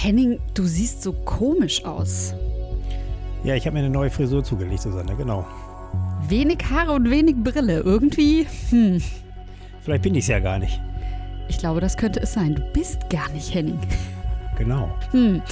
Henning, du siehst so komisch aus. Ja, ich habe mir eine neue Frisur zugelegt, Susanne, genau. Wenig Haare und wenig Brille. Irgendwie, hm. Vielleicht bin ich es ja gar nicht. Ich glaube, das könnte es sein. Du bist gar nicht Henning. Genau. Hm.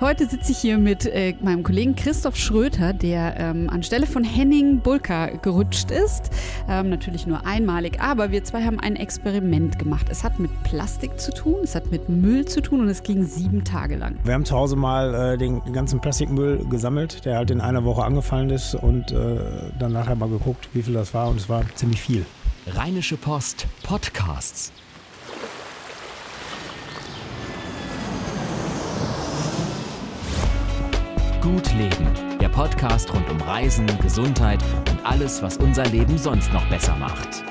Heute sitze ich hier mit äh, meinem Kollegen Christoph Schröter, der ähm, anstelle von Henning Bulka gerutscht ist. Ähm, natürlich nur einmalig, aber wir zwei haben ein Experiment gemacht. Es hat mit Plastik zu tun, es hat mit Müll zu tun und es ging sieben Tage lang. Wir haben zu Hause mal äh, den ganzen Plastikmüll gesammelt, der halt in einer Woche angefallen ist und äh, dann nachher mal geguckt, wie viel das war und es war ziemlich viel. Rheinische Post Podcasts. Gut Leben, der Podcast rund um Reisen, Gesundheit und alles, was unser Leben sonst noch besser macht.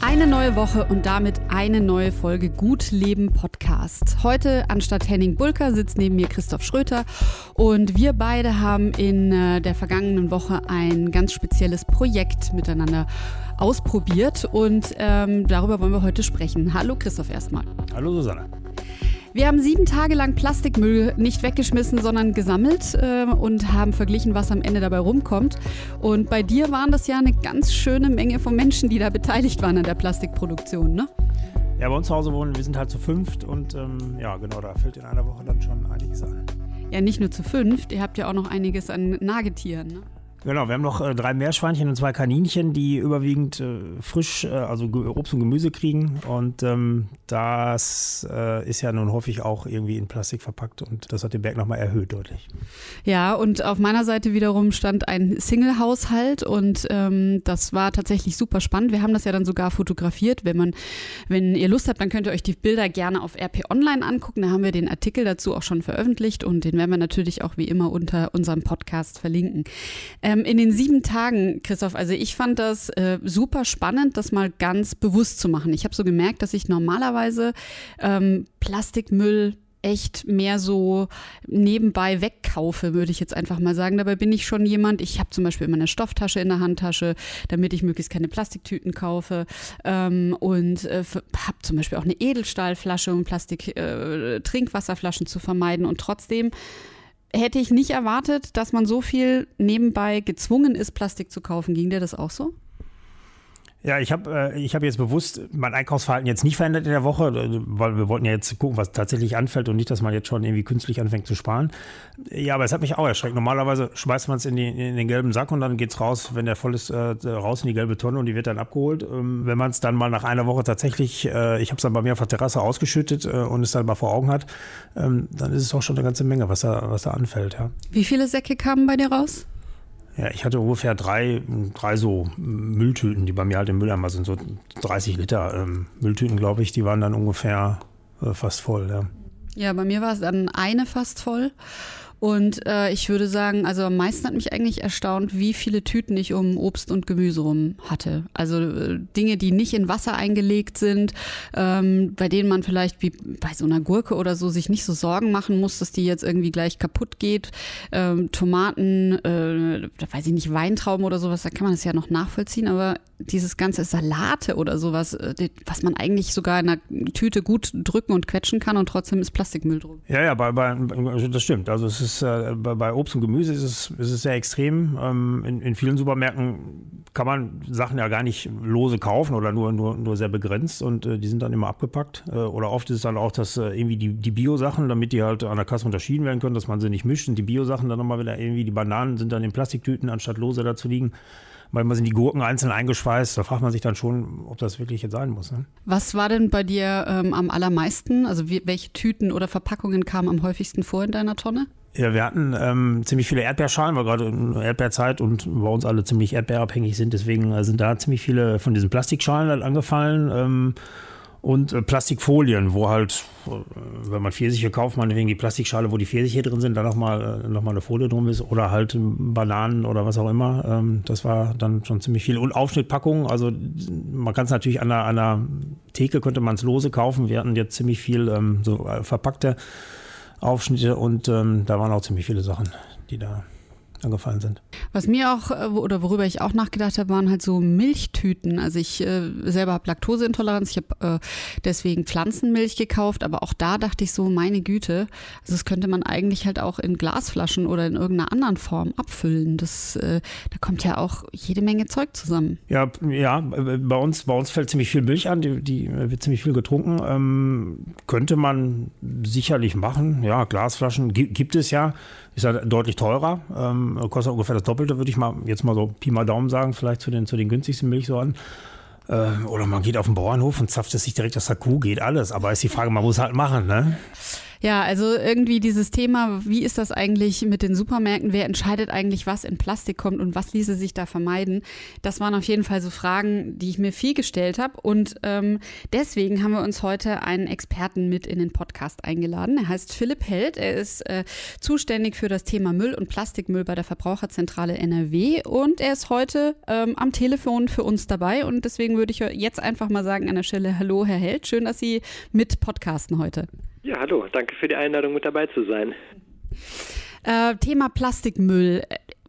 Eine neue Woche und damit eine neue Folge Gut Leben Podcast. Heute anstatt Henning Bulker sitzt neben mir Christoph Schröter und wir beide haben in äh, der vergangenen Woche ein ganz spezielles Projekt miteinander ausprobiert und ähm, darüber wollen wir heute sprechen. Hallo Christoph erstmal. Hallo Susanne. Wir haben sieben Tage lang Plastikmüll nicht weggeschmissen, sondern gesammelt äh, und haben verglichen, was am Ende dabei rumkommt. Und bei dir waren das ja eine ganz schöne Menge von Menschen, die da beteiligt waren an der Plastikproduktion, ne? Ja, bei uns zu Hause wohnen, wir sind halt zu fünft und ähm, ja, genau, da fällt in einer Woche dann schon einiges an. Ja, nicht nur zu fünft, ihr habt ja auch noch einiges an Nagetieren, ne? Genau, wir haben noch äh, drei Meerschweinchen und zwei Kaninchen, die überwiegend äh, frisch, äh, also Obst und Gemüse kriegen. Und ähm, das äh, ist ja nun häufig auch irgendwie in Plastik verpackt und das hat den Berg nochmal erhöht deutlich. Ja, und auf meiner Seite wiederum stand ein Single-Haushalt und ähm, das war tatsächlich super spannend. Wir haben das ja dann sogar fotografiert. Wenn man, wenn ihr Lust habt, dann könnt ihr euch die Bilder gerne auf RP Online angucken. Da haben wir den Artikel dazu auch schon veröffentlicht und den werden wir natürlich auch wie immer unter unserem Podcast verlinken. Ähm, in den sieben Tagen, Christoph, also ich fand das äh, super spannend, das mal ganz bewusst zu machen. Ich habe so gemerkt, dass ich normalerweise ähm, Plastikmüll echt mehr so nebenbei wegkaufe, würde ich jetzt einfach mal sagen. Dabei bin ich schon jemand, ich habe zum Beispiel immer eine Stofftasche in der Handtasche, damit ich möglichst keine Plastiktüten kaufe ähm, und äh, habe zum Beispiel auch eine Edelstahlflasche, um Plastik-Trinkwasserflaschen äh, zu vermeiden und trotzdem hätte ich nicht erwartet, dass man so viel nebenbei gezwungen ist, Plastik zu kaufen. Ging dir das auch so? Ja, ich habe äh, hab jetzt bewusst mein Einkaufsverhalten jetzt nicht verändert in der Woche, äh, weil wir wollten ja jetzt gucken, was tatsächlich anfällt und nicht, dass man jetzt schon irgendwie künstlich anfängt zu sparen. Ja, aber es hat mich auch erschreckt. Normalerweise schmeißt man es in, in, den gelben Sack und dann geht es raus, wenn der voll ist, äh, raus in die gelbe Tonne und die wird dann abgeholt. Ähm, wenn man es dann mal nach einer Woche tatsächlich, ich habe es dann bei mir auf der Terrasse ausgeschüttet und es dann mal vor Augen hat, ähm, dann ist es auch schon eine ganze Menge, was da, was da anfällt. Ja. Wie viele Säcke kamen bei dir raus? Ja, ich hatte ungefähr drei, drei so Mülltüten, die bei mir halt im Mülleimer sind, so 30 Liter ähm, Mülltüten, glaube ich, die waren dann ungefähr äh, fast voll. Ja. ja, bei mir war es dann eine fast voll. Und äh, ich würde sagen, also am meisten hat mich eigentlich erstaunt, wie viele Tüten ich um Obst und Gemüse rum hatte. Also äh, Dinge, die nicht in Wasser eingelegt sind, ähm, bei denen man vielleicht wie bei so einer Gurke oder so sich nicht so Sorgen machen muss, dass die jetzt irgendwie gleich kaputt geht. Ähm, Tomaten, äh, weiß ich nicht, Weintrauben oder sowas, da kann man das ja noch nachvollziehen, aber dieses ganze Salate oder sowas, äh, was man eigentlich sogar in einer Tüte gut drücken und quetschen kann und trotzdem ist Plastikmüll drum. Ja, ja, bei, bei, das stimmt. Also es ist äh, bei, bei, Obst und Gemüse ist es, ist es sehr extrem. Ähm, in, in, vielen Supermärkten kann man Sachen ja gar nicht lose kaufen oder nur, nur, nur sehr begrenzt und äh, die sind dann immer abgepackt. Äh, oder oft ist es dann auch, dass äh, irgendwie die, die Bio-Sachen, damit die halt an der Kasse unterschieden werden können, dass man sie nicht mischt und die Bio-Sachen dann nochmal wieder irgendwie, die Bananen sind dann in Plastiktüten, anstatt lose da zu liegen manchmal sind die Gurken einzeln eingeschweißt. Da fragt man sich dann schon, ob das wirklich jetzt sein muss. Ne? Was war denn bei dir ähm, am allermeisten? Also wie, welche Tüten oder Verpackungen kamen am häufigsten vor in deiner Tonne? Ja, wir hatten ähm, ziemlich viele Erdbeerschalen, weil gerade in Erdbeerzeit und bei uns alle ziemlich erdbeerabhängig sind. Deswegen äh, sind da ziemlich viele von diesen Plastikschalen halt angefallen. Ähm, und äh, Plastikfolien, wo halt, äh, wenn man Pfirsiche kauft, man wegen die Plastikschale, wo die Pfirsiche drin sind, da nochmal noch mal eine Folie drum ist oder halt Bananen oder was auch immer. Ähm, das war dann schon ziemlich viel. Und Aufschnittpackungen, also man kann es natürlich an einer, an einer Theke, könnte man es lose kaufen. Wir hatten jetzt ziemlich viel ähm, so verpackte Aufschnitte und ähm, da waren auch ziemlich viele Sachen, die da angefallen sind. Was mir auch äh, oder worüber ich auch nachgedacht habe, waren halt so Milchtüten. Also ich äh, selber habe Laktoseintoleranz, ich habe äh, deswegen Pflanzenmilch gekauft, aber auch da dachte ich so, meine Güte, also das könnte man eigentlich halt auch in Glasflaschen oder in irgendeiner anderen Form abfüllen. Das, äh, da kommt ja auch jede Menge Zeug zusammen. Ja, ja, bei uns, bei uns fällt ziemlich viel Milch an, die, die wird ziemlich viel getrunken. Ähm, könnte man sicherlich machen. Ja, Glasflaschen gibt es ja. Ist ja deutlich teurer, ähm, kostet ungefähr das Doppelte, würde ich mal jetzt mal so Pi mal Daumen sagen, vielleicht zu den, zu den günstigsten Milchsorten. Äh, oder man geht auf den Bauernhof und zapft es sich direkt aus der Kuh, geht alles. Aber ist die Frage, man muss halt machen, ne? Ja, also irgendwie dieses Thema, wie ist das eigentlich mit den Supermärkten? Wer entscheidet eigentlich, was in Plastik kommt und was ließe sich da vermeiden? Das waren auf jeden Fall so Fragen, die ich mir viel gestellt habe. Und ähm, deswegen haben wir uns heute einen Experten mit in den Podcast eingeladen. Er heißt Philipp Held. Er ist äh, zuständig für das Thema Müll und Plastikmüll bei der Verbraucherzentrale NRW. Und er ist heute ähm, am Telefon für uns dabei. Und deswegen würde ich jetzt einfach mal sagen an der Stelle, hallo Herr Held, schön, dass Sie mit podcasten heute. Ja, hallo, danke für die Einladung, mit dabei zu sein. Äh, Thema Plastikmüll.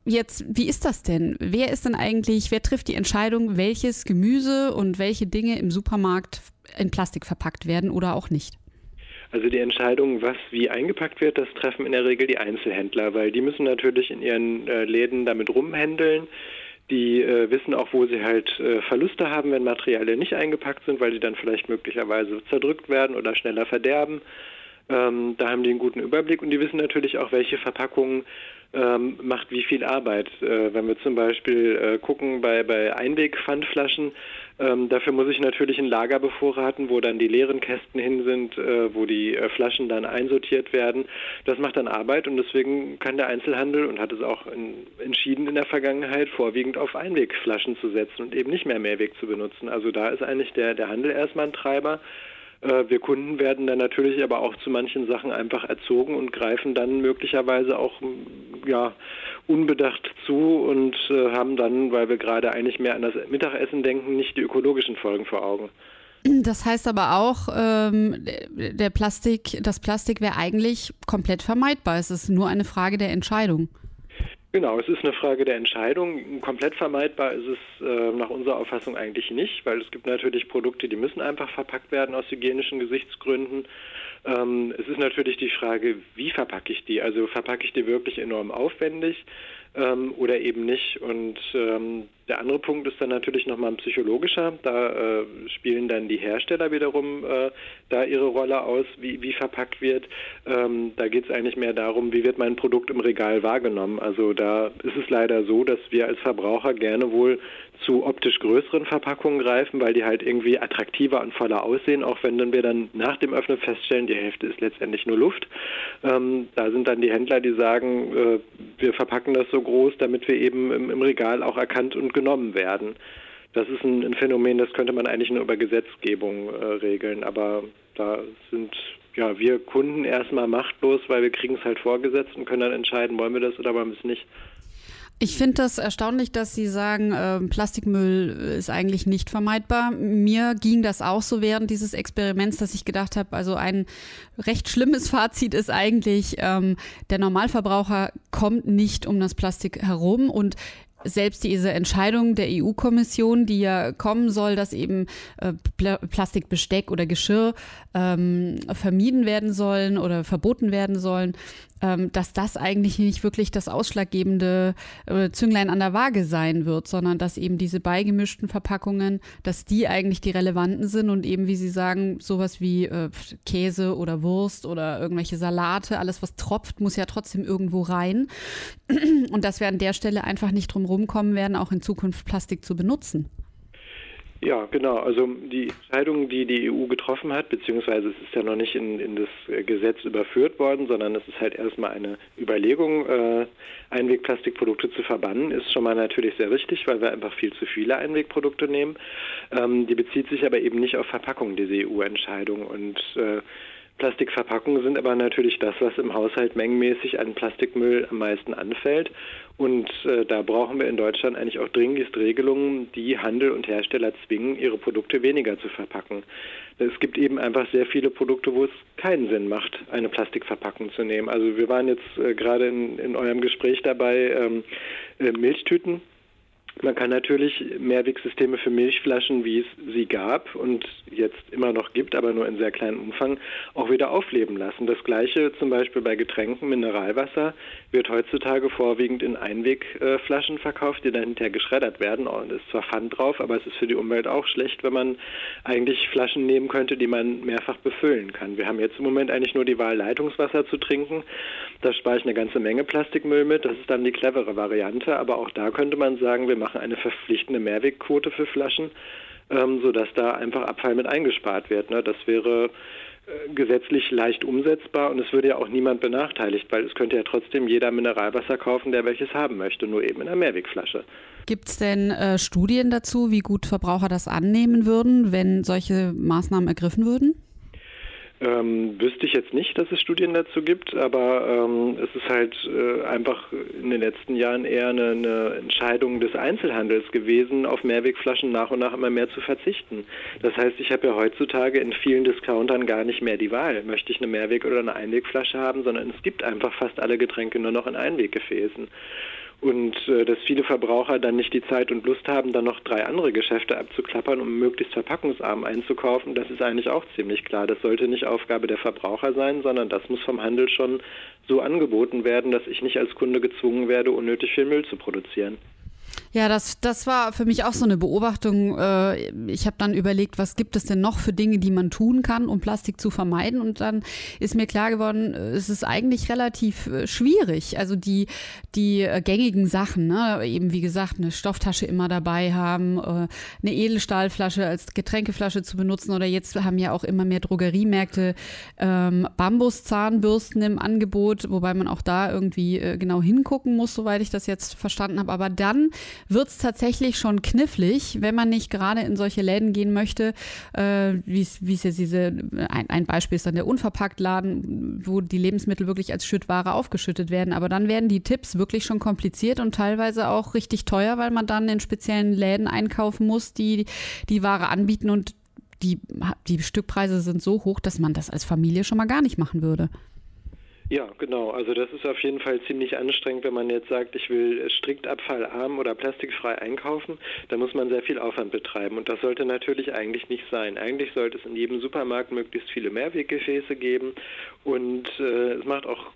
Jetzt, wie ist das denn? Wer ist denn eigentlich, wer trifft die Entscheidung, welches Gemüse und welche Dinge im Supermarkt in Plastik verpackt werden oder auch nicht? Also die Entscheidung, was wie eingepackt wird, das treffen in der Regel die Einzelhändler, weil die müssen natürlich in ihren äh, Läden damit rumhändeln. Die äh, wissen auch, wo sie halt äh, Verluste haben, wenn Materialien nicht eingepackt sind, weil sie dann vielleicht möglicherweise zerdrückt werden oder schneller verderben. Ähm, da haben die einen guten Überblick und die wissen natürlich auch, welche Verpackung ähm, macht wie viel Arbeit. Äh, wenn wir zum Beispiel äh, gucken bei, bei Einwegpfandflaschen, ähm, dafür muss ich natürlich ein Lager bevorraten, wo dann die leeren Kästen hin sind, äh, wo die äh, Flaschen dann einsortiert werden. Das macht dann Arbeit und deswegen kann der Einzelhandel und hat es auch in, entschieden in der Vergangenheit vorwiegend auf Einwegflaschen zu setzen und eben nicht mehr Mehrweg zu benutzen. Also da ist eigentlich der, der Handel erstmal ein Treiber. Äh, wir Kunden werden dann natürlich aber auch zu manchen Sachen einfach erzogen und greifen dann möglicherweise auch ja, unbedacht zu und äh, haben dann, weil wir gerade eigentlich mehr an das Mittagessen denken, nicht die ökologischen Folgen vor Augen. Das heißt aber auch, ähm, der Plastik, das Plastik wäre eigentlich komplett vermeidbar. Es ist nur eine Frage der Entscheidung. Genau, es ist eine Frage der Entscheidung. Komplett vermeidbar ist es äh, nach unserer Auffassung eigentlich nicht, weil es gibt natürlich Produkte, die müssen einfach verpackt werden aus hygienischen Gesichtsgründen. Ähm, es ist natürlich die Frage, wie verpacke ich die? Also verpacke ich die wirklich enorm aufwendig? ähm, oder eben nicht. Und ähm, der andere Punkt ist dann natürlich nochmal ein psychologischer. Da äh, spielen dann die Hersteller wiederum äh, da ihre Rolle aus, wie, wie verpackt wird. Ähm, da geht es eigentlich mehr darum, wie wird mein Produkt im Regal wahrgenommen. Also da ist es leider so, dass wir als Verbraucher gerne wohl zu optisch größeren Verpackungen greifen, weil die halt irgendwie attraktiver und voller aussehen, auch wenn dann wir dann nach dem Öffnen feststellen, die Hälfte ist letztendlich nur Luft. Ähm, da sind dann die Händler, die sagen, äh, wir verpacken das so groß, damit wir eben im, im Regal auch erkannt und genommen werden. Das ist ein, ein, Phänomen, das könnte man eigentlich nur über Gesetzgebung äh, regeln, aber da sind ja wir Kunden erstmal machtlos, weil wir kriegen es halt vorgesetzt und können dann entscheiden, wollen wir das oder wollen wir es nicht. Ich finde das erstaunlich, dass Sie sagen, äh, Plastikmüll ist eigentlich nicht vermeidbar. Mir ging das auch so während dieses Experiments, dass ich gedacht habe, also ein recht schlimmes Fazit ist eigentlich, ähm, der Normalverbraucher kommt nicht um das Plastik herum und selbst diese Entscheidung der EU-Kommission, die ja kommen soll, dass eben äh, Pl Plastikbesteck oder Geschirr ähm, vermieden werden sollen oder verboten werden sollen, ähm, dass das eigentlich nicht wirklich das ausschlaggebende äh, Zünglein an der Waage sein wird, sondern dass eben diese beigemischten Verpackungen, dass die eigentlich die relevanten sind und eben, wie Sie sagen, sowas wie äh, Käse oder Wurst oder irgendwelche Salate, alles was tropft, muss ja trotzdem irgendwo rein. Und dass wir an der Stelle einfach nicht drum rumkommen werden, auch in Zukunft Plastik zu benutzen. Ja, genau. Also die Entscheidung, die die EU getroffen hat, beziehungsweise es ist ja noch nicht in, in das Gesetz überführt worden, sondern es ist halt erstmal eine Überlegung, äh, Einwegplastikprodukte zu verbannen, ist schon mal natürlich sehr richtig, weil wir einfach viel zu viele Einwegprodukte nehmen. Ähm, die bezieht sich aber eben nicht auf Verpackung, diese EU-Entscheidung. Und äh, Plastikverpackungen sind aber natürlich das, was im Haushalt mengenmäßig an Plastikmüll am meisten anfällt. Und äh, da brauchen wir in Deutschland eigentlich auch dringlichst Regelungen, die Handel und Hersteller zwingen, ihre Produkte weniger zu verpacken. Es gibt eben einfach sehr viele Produkte, wo es keinen Sinn macht, eine Plastikverpackung zu nehmen. Also wir waren jetzt äh, gerade in, in eurem Gespräch dabei, ähm, äh, Milchtüten man kann natürlich Mehrwegsysteme für Milchflaschen, wie es sie gab und jetzt immer noch gibt, aber nur in sehr kleinem Umfang, auch wieder aufleben lassen. Das gleiche zum Beispiel bei Getränken, Mineralwasser wird heutzutage vorwiegend in Einwegflaschen verkauft, die dann hinterher geschreddert werden. Und es ist zwar Pfand drauf, aber es ist für die Umwelt auch schlecht, wenn man eigentlich Flaschen nehmen könnte, die man mehrfach befüllen kann. Wir haben jetzt im Moment eigentlich nur die Wahl, Leitungswasser zu trinken. Da spare ich eine ganze Menge Plastikmüll mit. Das ist dann die clevere Variante. Aber auch da könnte man sagen, wir machen eine verpflichtende Mehrwegquote für Flaschen, ähm, sodass da einfach Abfall mit eingespart wird. Ne? Das wäre äh, gesetzlich leicht umsetzbar und es würde ja auch niemand benachteiligt, weil es könnte ja trotzdem jeder Mineralwasser kaufen, der welches haben möchte, nur eben in einer Mehrwegflasche. Gibt es denn äh, Studien dazu, wie gut Verbraucher das annehmen würden, wenn solche Maßnahmen ergriffen würden? Ähm, wüsste ich jetzt nicht, dass es Studien dazu gibt, aber ähm, es ist halt äh, einfach in den letzten Jahren eher eine, eine, Entscheidung des Einzelhandels gewesen, auf Mehrwegflaschen nach und nach immer mehr zu verzichten. Das heißt, ich habe ja heutzutage in vielen Discountern gar nicht mehr die Wahl, möchte ich eine Mehrweg- oder eine Einwegflasche haben, sondern es gibt einfach fast alle Getränke nur noch in Einweggefäßen und äh, dass viele Verbraucher dann nicht die Zeit und Lust haben, dann noch drei andere Geschäfte abzuklappern, um möglichst verpackungsarm einzukaufen, das ist eigentlich auch ziemlich klar. Das sollte nicht Aufgabe der Verbraucher sein, sondern das muss vom Handel schon so angeboten werden, dass ich nicht als Kunde gezwungen werde, unnötig viel Müll zu produzieren. Ja, das, das war für mich auch so eine Beobachtung. Äh, ich habe dann überlegt, was gibt es denn noch für Dinge, die man tun kann, um Plastik zu vermeiden? Und dann ist mir klar geworden, es ist eigentlich relativ äh, schwierig. Also die, die äh, gängigen Sachen, ne? eben wie gesagt, eine Stofftasche immer dabei haben, eine Edelstahlflasche als Getränkeflasche zu benutzen oder jetzt haben ja auch immer mehr Drogeriemärkte ähm, Bambuszahnbürsten im Angebot, wobei man auch da irgendwie genau hingucken muss, soweit ich das jetzt verstanden habe. Aber dann wird es tatsächlich schon knifflig, wenn man nicht gerade in solche Läden gehen möchte, äh, wie es jetzt diese, ein, ein Beispiel ist dann der Unverpacktladen, wo die Lebensmittel wirklich als Schüttware aufgeschüttet werden. Aber dann werden die Tipps wirklich schon kompliziert und teilweise auch richtig teuer, weil man dann in speziellen Läden einkaufen muss, die die Ware anbieten und die, die Stückpreise sind so hoch, dass man das als Familie schon mal gar nicht machen würde. Ja, genau. Also das ist auf jeden Fall ziemlich anstrengend, wenn man jetzt sagt, ich will strikt abfallarm oder plastikfrei einkaufen. Da muss man sehr viel Aufwand betreiben und das sollte natürlich eigentlich nicht sein. Eigentlich sollte es in jedem Supermarkt möglichst viele Mehrweggefäße geben und äh, es macht auch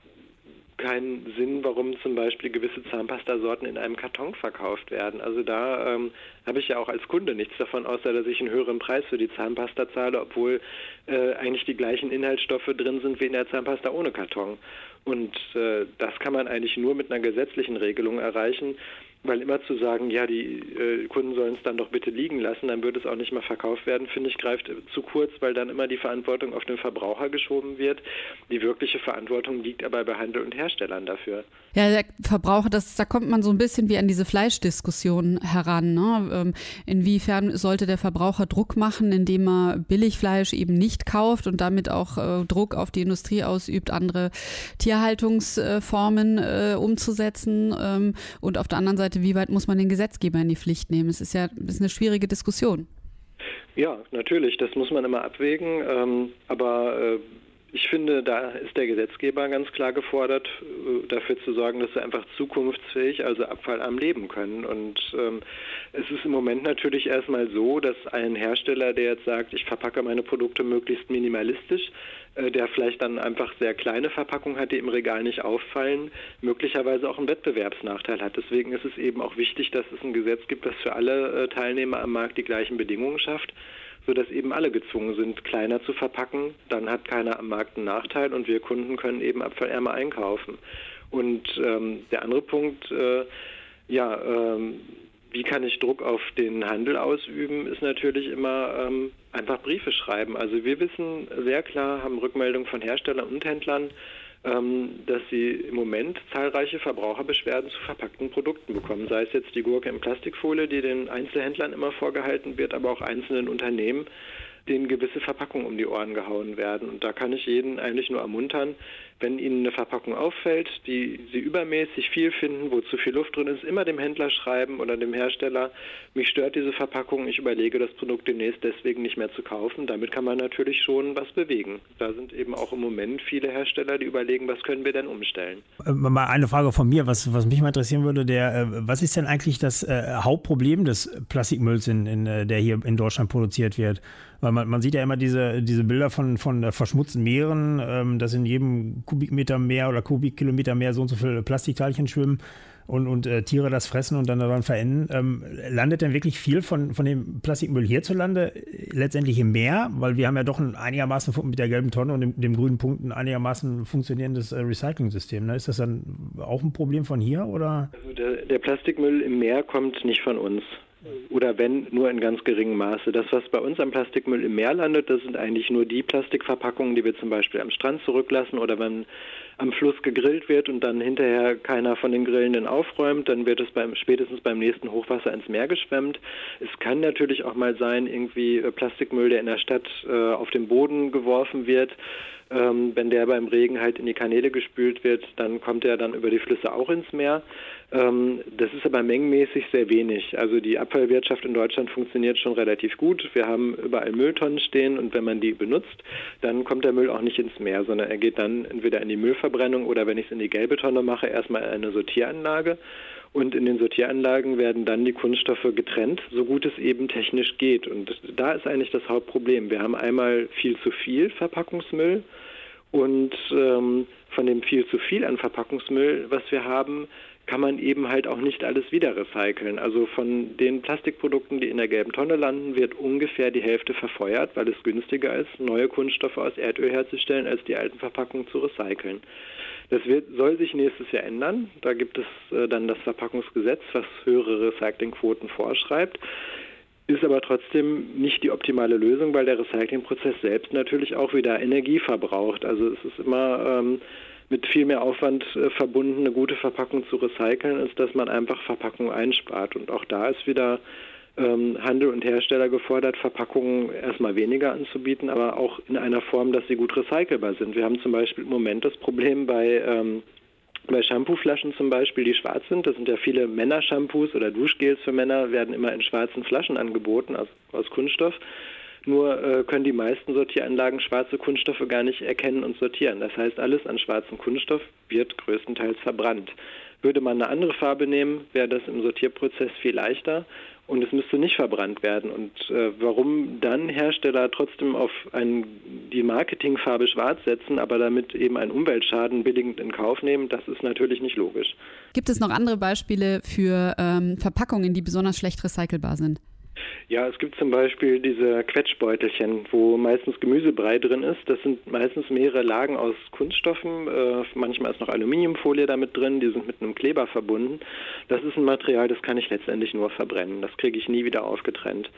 keinen Sinn, warum zum Beispiel gewisse Zahnpastasorten in einem Karton verkauft werden. Also da ähm, habe ich ja auch als Kunde nichts davon, außer dass ich einen höheren Preis für die Zahnpasta zahle, obwohl äh, eigentlich die gleichen Inhaltsstoffe drin sind wie in der Zahnpasta ohne Karton. Und äh, das kann man eigentlich nur mit einer gesetzlichen Regelung erreichen. Weil immer zu sagen, ja, die äh, Kunden sollen es dann doch bitte liegen lassen, dann würde es auch nicht mehr verkauft werden, finde ich, greift zu kurz, weil dann immer die Verantwortung auf den Verbraucher geschoben wird. Die wirkliche Verantwortung liegt aber bei Handel und Herstellern dafür. Ja, der Verbraucher, das, da kommt man so ein bisschen wie an diese Fleischdiskussion heran. Ne? Ähm, inwiefern sollte der Verbraucher Druck machen, indem er Billigfleisch eben nicht kauft und damit auch äh, Druck auf die Industrie ausübt, andere Tierhaltungsformen äh, umzusetzen ähm, und auf der anderen Seite Seite, wie weit muss man den Gesetzgeber in die Pflicht nehmen? Es ist ja ist eine schwierige Diskussion. Ja, natürlich, das muss man immer abwägen. Ähm, aber äh, ich finde, da ist der Gesetzgeber ganz klar gefordert, äh, dafür zu sorgen, dass wir einfach zukunftsfähig, also abfallarm leben können. Und ähm, es ist im Moment natürlich erstmal so, dass ein Hersteller, der jetzt sagt, ich verpacke meine Produkte möglichst minimalistisch, der vielleicht dann einfach sehr kleine Verpackungen hat, die im Regal nicht auffallen, möglicherweise auch einen Wettbewerbsnachteil hat. Deswegen ist es eben auch wichtig, dass es ein Gesetz gibt, das für alle äh, Teilnehmer am Markt die gleichen Bedingungen schafft sodass eben alle gezwungen sind, kleiner zu verpacken. Dann hat keiner am Markt einen Nachteil und wir Kunden können eben abfallärmer einkaufen. Und ähm, der andere Punkt, äh, ja, ähm, wie kann ich Druck auf den Handel ausüben, ist natürlich immer ähm, einfach Briefe schreiben. Also wir wissen sehr klar, haben Rückmeldungen von Herstellern und Händlern, ähm, dass sie im Moment zahlreiche Verbraucherbeschwerden zu verpackten Produkten bekommen. Sei es jetzt die Gurke in Plastikfolie, die den Einzelhändlern immer vorgehalten wird, aber auch einzelnen Unternehmen, denen gewisse Verpackungen um die Ohren gehauen werden. Und da kann ich jeden eigentlich nur ermuntern, wenn Ihnen eine Verpackung auffällt, die Sie übermäßig viel finden, wo zu viel Luft drin ist, immer dem Händler schreiben oder dem Hersteller, mich stört diese Verpackung, ich überlege das Produkt demnächst deswegen nicht mehr zu kaufen. Damit kann man natürlich schon was bewegen. Da sind eben auch im Moment viele Hersteller, die überlegen, was können wir denn umstellen. Äh, mal eine Frage von mir, was, was mich mal interessieren würde, der, äh, was ist denn eigentlich das äh, Hauptproblem des Plastikmülls, in, in, der hier in Deutschland produziert wird? Weil man, man sieht ja immer diese, diese Bilder von, von verschmutzten Meeren, ähm, dass in jedem Kubikmeter mehr oder Kubikkilometer mehr so und so viele Plastikteilchen schwimmen und, und äh, Tiere das fressen und dann daran verenden. Ähm, landet denn wirklich viel von, von dem Plastikmüll hierzulande letztendlich im Meer? Weil wir haben ja doch ein einigermaßen mit der gelben Tonne und dem, dem grünen Punkt ein einigermaßen funktionierendes äh, Recycling-System. Ne? Ist das dann auch ein Problem von hier? Oder? Also der, der Plastikmüll im Meer kommt nicht von uns oder wenn nur in ganz geringem Maße. Das, was bei uns am Plastikmüll im Meer landet, das sind eigentlich nur die Plastikverpackungen, die wir zum Beispiel am Strand zurücklassen oder wenn am Fluss gegrillt wird und dann hinterher keiner von den Grillenden aufräumt, dann wird es beim, spätestens beim nächsten Hochwasser ins Meer geschwemmt. Es kann natürlich auch mal sein, irgendwie äh, Plastikmüll, der in der Stadt äh, auf den Boden geworfen wird. Ähm, wenn der beim Regen halt in die Kanäle gespült wird, dann kommt er dann über die Flüsse auch ins Meer. Ähm, das ist aber mengenmäßig sehr wenig. Also die Abfallwirtschaft in Deutschland funktioniert schon relativ gut. Wir haben überall Mülltonnen stehen und wenn man die benutzt, dann kommt der Müll auch nicht ins Meer, sondern er geht dann entweder in die Müllverbrennung oder wenn ich es in die gelbe Tonne mache, erstmal in eine Sortieranlage. Und in den Sortieranlagen werden dann die Kunststoffe getrennt, so gut es eben technisch geht. Und da ist eigentlich das Hauptproblem. Wir haben einmal viel zu viel Verpackungsmüll und ähm, von dem viel zu viel an Verpackungsmüll, was wir haben, kann man eben halt auch nicht alles wieder recyceln. Also von den Plastikprodukten, die in der gelben Tonne landen, wird ungefähr die Hälfte verfeuert, weil es günstiger ist, neue Kunststoffe aus Erdöl herzustellen, als die alten Verpackungen zu recyceln. Das wird, soll sich nächstes Jahr ändern. Da gibt es äh, dann das Verpackungsgesetz, was höhere Recyclingquoten vorschreibt. Ist aber trotzdem nicht die optimale Lösung, weil der Recyclingprozess selbst natürlich auch wieder Energie verbraucht. Also es ist immer ähm, mit viel mehr Aufwand äh, verbunden, eine gute Verpackung zu recyceln, als dass man einfach Verpackungen einspart. Und auch da ist wieder ähm, Handel und Hersteller gefordert, Verpackungen erstmal weniger anzubieten, aber auch in einer Form, dass sie gut recycelbar sind. Wir haben zum Beispiel im Moment das Problem bei ähm, bei Shampooflaschen zum Beispiel, die schwarz sind, das sind ja viele Männershampoos oder Duschgels für Männer, werden immer in schwarzen Flaschen angeboten, also aus Kunststoff. Nur äh, können die meisten Sortieranlagen schwarze Kunststoffe gar nicht erkennen und sortieren. Das heißt, alles an schwarzem Kunststoff wird größtenteils verbrannt. Würde man eine andere Farbe nehmen, wäre das im Sortierprozess viel leichter und es müsste nicht verbrannt werden. Und äh, warum dann Hersteller trotzdem auf ein, die Marketingfarbe schwarz setzen, aber damit eben einen Umweltschaden billigend in Kauf nehmen, das ist natürlich nicht logisch. Gibt es noch andere Beispiele für ähm, Verpackungen, die besonders schlecht recycelbar sind? Ja, es gibt zum Beispiel diese Quetschbeutelchen, wo meistens Gemüsebrei drin ist. Das sind meistens mehrere Lagen aus Kunststoffen. Äh, manchmal ist noch Aluminiumfolie damit drin. Die sind mit einem Kleber verbunden. Das ist ein Material, das kann ich letztendlich nur verbrennen. Das kriege ich nie wieder ausgetrennt.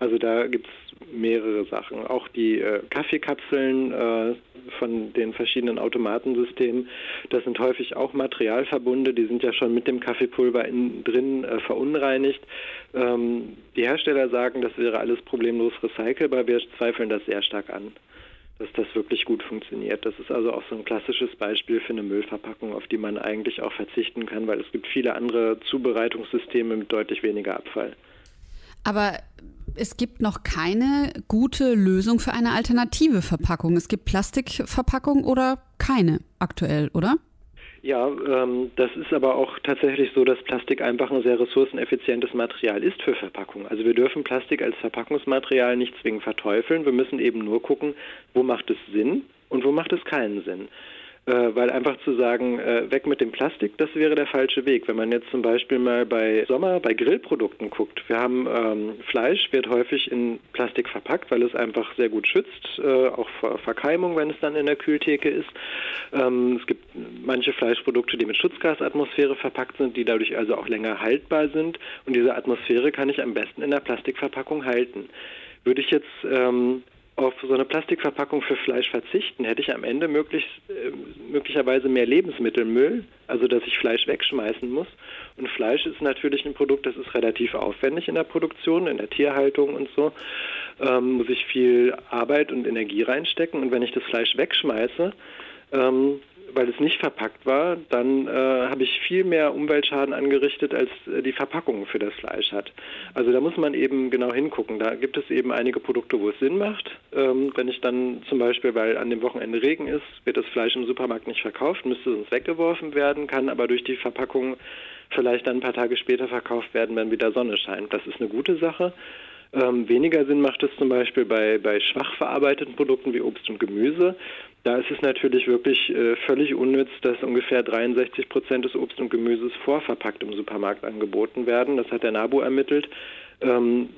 Also da gibt es mehrere Sachen. Auch die äh, Kaffeekapseln äh, von den verschiedenen Automatensystemen, das sind häufig auch Materialverbunde, die sind ja schon mit dem Kaffeepulver in, drin äh, verunreinigt. Ähm, die Hersteller sagen, das wäre alles problemlos recycelbar. Wir zweifeln das sehr stark an dass das wirklich gut funktioniert. Das ist also auch so ein klassisches Beispiel für eine Müllverpackung, auf die man eigentlich auch verzichten kann, weil es gibt viele andere Zubereitungssysteme mit deutlich weniger Abfall. Aber es gibt noch keine gute Lösung für eine alternative Verpackung. Es gibt Plastikverpackung oder keine aktuell, oder? Ja, ähm, das ist aber auch tatsächlich so, dass Plastik einfach ein sehr ressourceneffizientes Material ist für Verpackung. Also wir dürfen Plastik als Verpackungsmaterial nicht zwingend verteufeln. Wir müssen eben nur gucken, wo macht es Sinn und wo macht es keinen Sinn weil einfach zu sagen, äh, weg mit dem Plastik, das wäre der falsche Weg. Wenn man jetzt zum Beispiel mal bei Sommer, bei Grillprodukten guckt, wir haben ähm, Fleisch, wird häufig in Plastik verpackt, weil es einfach sehr gut schützt, äh, auch vor Verkeimung, wenn es dann in der Kühltheke ist. Ähm, es gibt manche Fleischprodukte, die mit Schutzgasatmosphäre verpackt sind, die dadurch also auch länger haltbar sind. Und diese Atmosphäre kann ich am besten in der Plastikverpackung halten. Würde ich jetzt ähm, auf so eine Plastikverpackung für Fleisch verzichten, hätte ich am Ende möglichst, äh, möglicherweise mehr Lebensmittelmüll, also dass ich Fleisch wegschmeißen muss. Und Fleisch ist natürlich ein Produkt, das ist relativ aufwendig in der Produktion, in der Tierhaltung und so. Ähm, muss ich viel Arbeit und Energie reinstecken. Und wenn ich das Fleisch wegschmeiße, ähm, weil es nicht verpackt war, dann äh, habe ich viel mehr Umweltschaden angerichtet, als äh, die Verpackung für das Fleisch hat. Also da muss man eben genau hingucken. Da gibt es eben einige Produkte, wo es Sinn macht. Ähm, wenn ich dann zum Beispiel, weil an dem Wochenende Regen ist, wird das Fleisch im Supermarkt nicht verkauft, müsste sonst weggeworfen werden, kann aber durch die Verpackung vielleicht dann ein paar Tage später verkauft werden, wenn wieder Sonne scheint. Das ist eine gute Sache. Ähm, weniger Sinn macht es zum Beispiel bei, bei schwach verarbeiteten Produkten wie Obst und Gemüse. Da ist es natürlich wirklich äh, völlig unnütz, dass ungefähr 63 Prozent des Obst und Gemüses vorverpackt im Supermarkt angeboten werden. Das hat der NABU ermittelt. Ähm,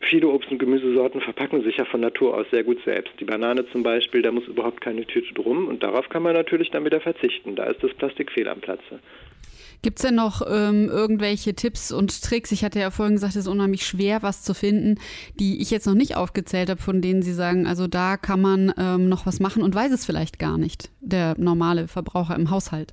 viele Obst- und Gemüsesorten verpacken sich ja von Natur aus sehr gut selbst. Die Banane zum Beispiel, da muss überhaupt keine Tüte drum und darauf kann man natürlich dann wieder verzichten. Da ist das Plastik fehl am Platze. Gibt es denn noch ähm, irgendwelche Tipps und Tricks? Ich hatte ja vorhin gesagt, es ist unheimlich schwer, was zu finden, die ich jetzt noch nicht aufgezählt habe, von denen Sie sagen, also da kann man ähm, noch was machen und weiß es vielleicht gar nicht, der normale Verbraucher im Haushalt.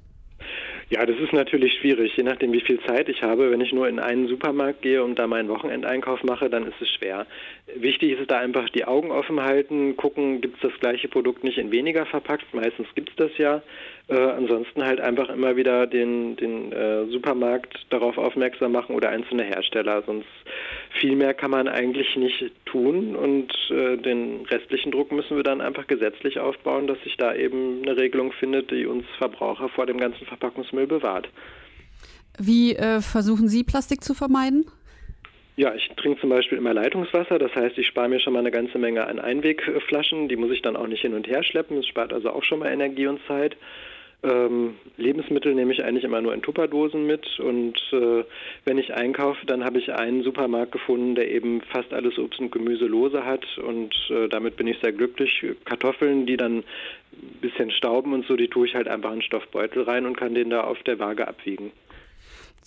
Ja, das ist natürlich schwierig, je nachdem, wie viel Zeit ich habe. Wenn ich nur in einen Supermarkt gehe und da meinen Wochenendeinkauf mache, dann ist es schwer. Wichtig ist es da einfach die Augen offen halten, gucken, gibt es das gleiche Produkt nicht in weniger verpackt. Meistens gibt es das ja. Äh, ansonsten halt einfach immer wieder den, den äh, Supermarkt darauf aufmerksam machen oder einzelne Hersteller. Sonst viel mehr kann man eigentlich nicht tun und äh, den restlichen Druck müssen wir dann einfach gesetzlich aufbauen, dass sich da eben eine Regelung findet, die uns Verbraucher vor dem ganzen Verpackungsmüll bewahrt. Wie äh, versuchen Sie Plastik zu vermeiden? Ja, ich trinke zum Beispiel immer Leitungswasser, das heißt, ich spare mir schon mal eine ganze Menge an Einwegflaschen, die muss ich dann auch nicht hin und her schleppen, es spart also auch schon mal Energie und Zeit. Ähm, Lebensmittel nehme ich eigentlich immer nur in Tupperdosen mit und äh, wenn ich einkaufe, dann habe ich einen Supermarkt gefunden, der eben fast alles Obst und Gemüse lose hat und äh, damit bin ich sehr glücklich. Kartoffeln, die dann ein bisschen stauben und so, die tue ich halt einfach in Stoffbeutel rein und kann den da auf der Waage abwiegen.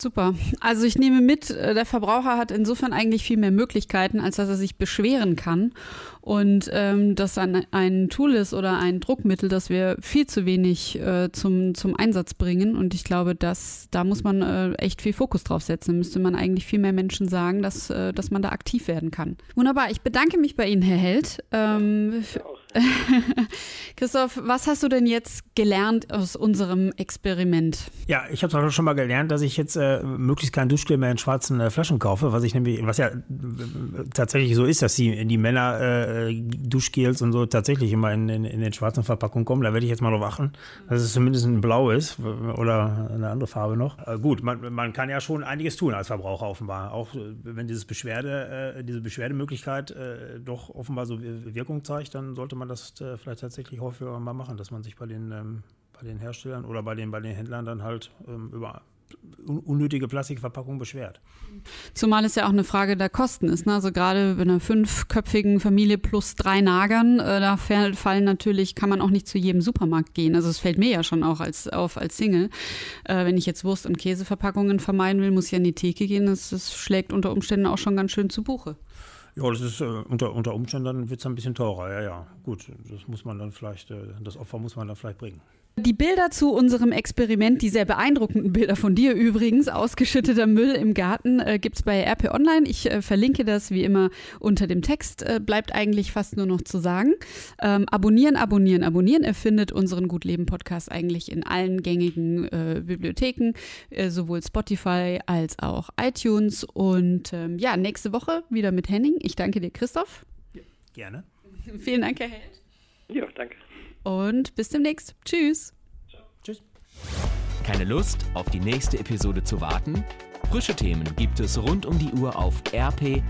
Super. Also ich nehme mit, äh, der Verbraucher hat insofern eigentlich viel mehr Möglichkeiten, als dass er sich beschweren kann. Und ähm, das ein, ein Tool ist oder ein Druckmittel, das wir viel zu wenig äh, zum, zum Einsatz bringen. Und ich glaube, dass da muss man äh, echt viel Fokus drauf setzen. Müsste man eigentlich viel mehr Menschen sagen, dass, äh, dass man da aktiv werden kann. Wunderbar. Ich bedanke mich bei Ihnen, Herr Held. Ähm, ja, Christoph, was hast du denn jetzt gelernt aus unserem Experiment? Ja, ich habe schon mal gelernt, dass ich jetzt äh, möglichst kein Duschgel mehr in schwarzen äh, Flaschen kaufe, was ich nämlich, was ja äh, tatsächlich so ist, dass die, die Männer äh, Duschgels und so tatsächlich immer in, in, in, den schwarzen Verpackungen kommen. Da werde ich jetzt mal drauf achten, dass es zumindest ein Blau ist oder eine andere Farbe noch. Äh, gut, man, man kann ja schon einiges tun als Verbraucher offenbar, auch äh, wenn dieses Beschwerde, diese Beschwerdemöglichkeit doch offenbar so Wirkung zeigt, dann sollte man man das äh, vielleicht tatsächlich häufiger mal machen, dass man sich bei den, ähm, bei den Herstellern oder bei den, bei den Händlern dann halt ähm, über unnötige Plastikverpackung beschwert. Zumal es ja auch eine Frage der Kosten ist. Ne? Also gerade bei einer fünfköpfigen Familie plus drei Nagern, äh, da fallen natürlich, kann man auch nicht zu jedem Supermarkt gehen. Also es fällt mir ja schon auch als, auf als Single. Äh, wenn ich jetzt Wurst- und Käseverpackungen vermeiden will, muss ich an die Theke gehen. Das, das schlägt unter Umständen auch schon ganz schön zu Buche. Ja, das ist äh, unter, unter Umständen wird es ein bisschen teurer. Ja, ja, gut. Das muss man dann vielleicht, äh, das Opfer muss man dann vielleicht bringen. Die Bilder zu unserem Experiment, die sehr beeindruckenden Bilder von dir übrigens, ausgeschütteter Müll im Garten, äh, gibt es bei RP Online. Ich äh, verlinke das wie immer unter dem Text. Äh, bleibt eigentlich fast nur noch zu sagen. Ähm, abonnieren, abonnieren, abonnieren. Er findet unseren Gut Leben Podcast eigentlich in allen gängigen äh, Bibliotheken, äh, sowohl Spotify als auch iTunes. Und ähm, ja, nächste Woche wieder mit Henning. Ich danke dir, Christoph. Ja, gerne. Vielen Dank, Herr Held. Ja, danke und bis demnächst. Tschüss. Tschüss. Keine Lust, auf die nächste Episode zu warten? Frische Themen gibt es rund um die Uhr auf rp-online.de.